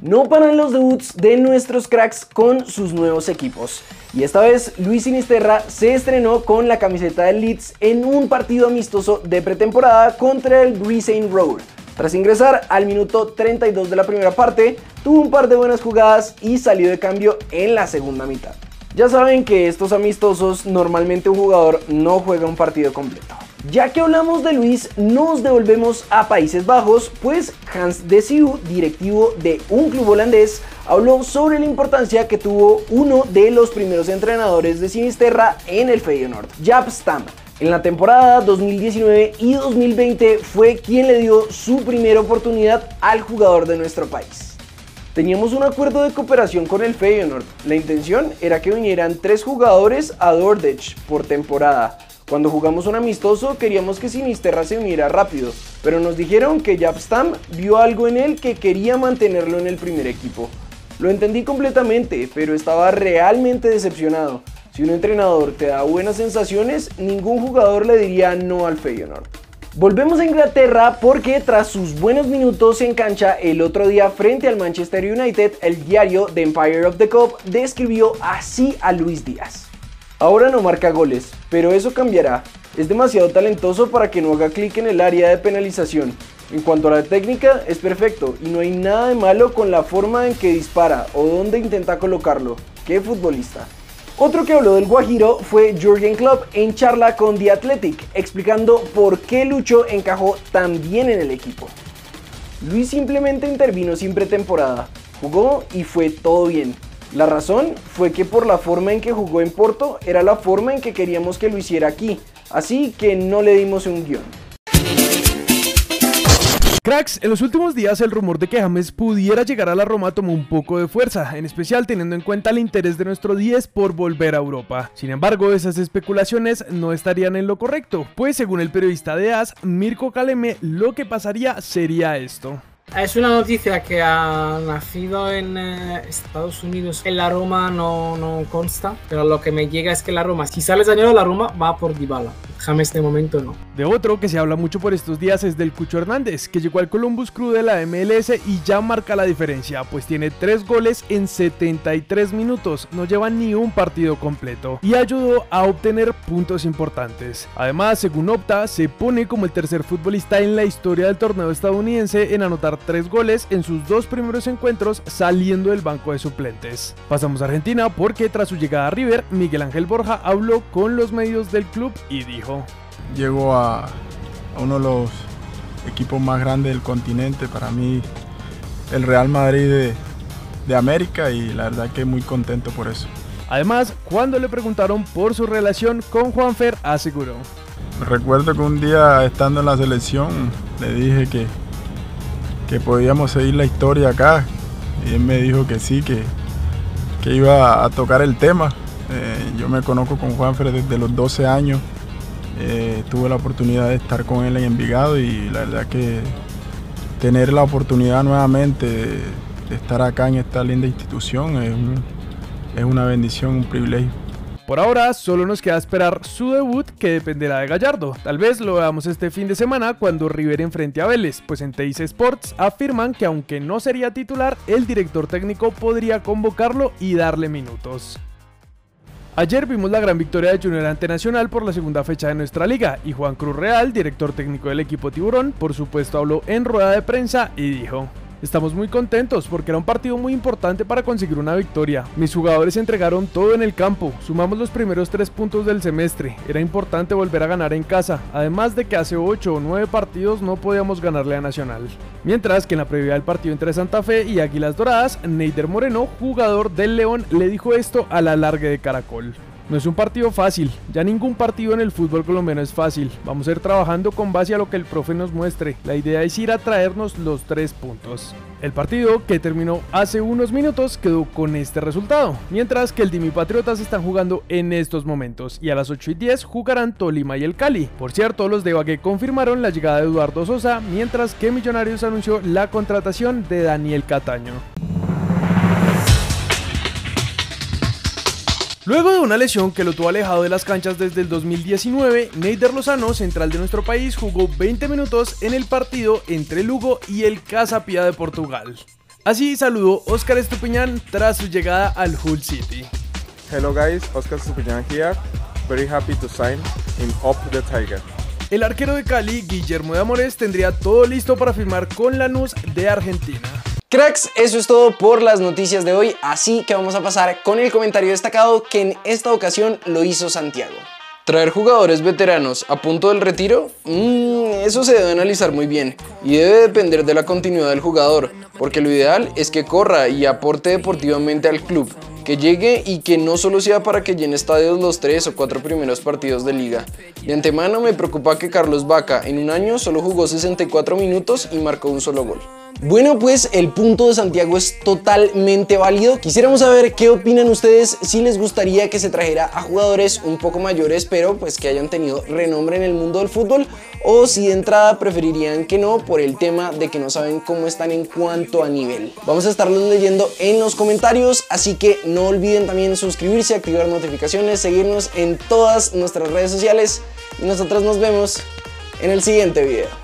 No paran los debuts de nuestros cracks con sus nuevos equipos. Y esta vez Luis Sinisterra se estrenó con la camiseta del Leeds en un partido amistoso de pretemporada contra el Brisbane Road. Tras ingresar al minuto 32 de la primera parte, tuvo un par de buenas jugadas y salió de cambio en la segunda mitad. Ya saben que estos amistosos normalmente un jugador no juega un partido completo. Ya que hablamos de Luis, nos devolvemos a Países Bajos, pues Hans de Siu, directivo de un club holandés, habló sobre la importancia que tuvo uno de los primeros entrenadores de Sinisterra en el Feyenoord, Jaap Stam. En la temporada 2019 y 2020 fue quien le dio su primera oportunidad al jugador de nuestro país. Teníamos un acuerdo de cooperación con el Feyenoord. La intención era que vinieran tres jugadores a Dordrecht por temporada cuando jugamos un amistoso queríamos que Sinisterra se uniera rápido, pero nos dijeron que Japstam vio algo en él que quería mantenerlo en el primer equipo. Lo entendí completamente, pero estaba realmente decepcionado. Si un entrenador te da buenas sensaciones, ningún jugador le diría no al Feyenoord. Volvemos a Inglaterra porque tras sus buenos minutos en cancha el otro día frente al Manchester United, el diario The Empire of the Cup describió así a Luis Díaz. Ahora no marca goles, pero eso cambiará. Es demasiado talentoso para que no haga clic en el área de penalización. En cuanto a la técnica, es perfecto y no hay nada de malo con la forma en que dispara o dónde intenta colocarlo. ¡Qué futbolista! Otro que habló del Guajiro fue Jürgen Klopp en charla con The Athletic, explicando por qué Lucho encajó tan bien en el equipo. Luis simplemente intervino sin pretemporada, jugó y fue todo bien. La razón fue que por la forma en que jugó en Porto era la forma en que queríamos que lo hiciera aquí, así que no le dimos un guion. Cracks, en los últimos días el rumor de que James pudiera llegar a la Roma tomó un poco de fuerza, en especial teniendo en cuenta el interés de nuestro 10 por volver a Europa. Sin embargo, esas especulaciones no estarían en lo correcto, pues según el periodista de AS, Mirko Kaleme, lo que pasaría sería esto. Es una noticia que ha nacido en eh, Estados Unidos. En la Roma no, no, consta, pero lo que me llega es que la Roma, si sales dañado la Roma, va por Dybala. De momento no. De otro que se habla mucho por estos días es del Cucho Hernández, que llegó al Columbus Crew de la MLS y ya marca la diferencia, pues tiene 3 goles en 73 minutos, no lleva ni un partido completo y ayudó a obtener puntos importantes. Además, según Opta, se pone como el tercer futbolista en la historia del torneo estadounidense en anotar 3 goles en sus dos primeros encuentros saliendo del banco de suplentes. Pasamos a Argentina porque tras su llegada a River, Miguel Ángel Borja habló con los medios del club y dijo: Llego a, uno de los equipos más grandes del continente, para mí el Real Madrid de, de América y la verdad que muy contento por eso. Además, cuando le preguntaron por su relación con Juanfer, aseguró. Recuerdo que un día estando en la selección le dije que, que podíamos seguir la historia acá. Y él me dijo que sí, que, que iba a tocar el tema. Eh, yo me conozco con Juanfer desde los 12 años. Eh, tuve la oportunidad de estar con él en Envigado y la verdad que tener la oportunidad nuevamente de, estar acá en esta linda institución es, es una bendición, un privilegio. Por ahora solo nos queda esperar su debut que dependerá de Gallardo. Tal vez lo veamos este fin de semana cuando River enfrente a Vélez, pues en Teis Sports afirman que aunque no sería titular, el director técnico podría convocarlo y darle minutos. Ayer vimos la gran victoria de Junior ante Nacional por la segunda fecha de nuestra liga y Juan Cruz Real, director técnico del equipo Tiburón, por supuesto habló en rueda de prensa y dijo Estamos muy contentos porque era un partido muy importante para conseguir una victoria. Mis jugadores entregaron todo en el campo, sumamos los primeros tres puntos del semestre, era importante volver a ganar en casa, además de que hace 8 o 9 partidos no podíamos ganarle a Nacional. Mientras que en la previa del partido entre Santa Fe y Águilas Doradas, Neider Moreno, jugador del León, le dijo esto a la larga de Caracol. No es un partido fácil, ya ningún partido en el fútbol colombiano es fácil. Vamos a ir trabajando con base a lo que el profe nos muestre. La idea es ir a traernos los tres puntos. El partido, que terminó hace unos minutos, quedó con este resultado, mientras que el Dimi Patriotas están jugando en estos momentos y a las 8 y 10 jugarán Tolima y el Cali. Por cierto, los de Bagué confirmaron la llegada de Eduardo Sosa, mientras que Millonarios anunció la contratación de Daniel Cataño. Luego de una lesión que lo tuvo alejado de las canchas desde el 2019, Neider Lozano, central de nuestro país, jugó 20 minutos en el partido entre Lugo y el Casa Pia de Portugal. Así saludó Oscar Estupiñán tras su llegada al Hull City. Hello guys, Oscar Estupiñán here. Very happy to sign in Up the Tiger. El arquero de Cali, Guillermo de Amores, tendría todo listo para firmar con Lanús de Argentina. Cracks, eso es todo por las noticias de hoy, así que vamos a pasar con el comentario destacado que en esta ocasión lo hizo Santiago. ¿Traer jugadores veteranos a punto del retiro? Mmm, eso se debe analizar muy bien y debe depender de la continuidad del jugador, porque lo ideal es que corra y aporte deportivamente al club, que llegue y que no solo sea para que llene estadios los tres o cuatro primeros partidos de liga. De antemano me preocupa que Carlos Vaca en un año solo jugó 64 minutos y marcó un solo gol. Bueno, pues el punto de Santiago es totalmente válido. Quisiéramos saber qué opinan ustedes, si les gustaría que se trajera a jugadores un poco mayores, pero pues que hayan tenido renombre en el mundo del fútbol, o si de entrada preferirían que no por el tema de que no saben cómo están en cuanto a nivel. Vamos a estarlos leyendo en los comentarios, así que no olviden también suscribirse, activar notificaciones, seguirnos en todas nuestras redes sociales y nosotros nos vemos en el siguiente video.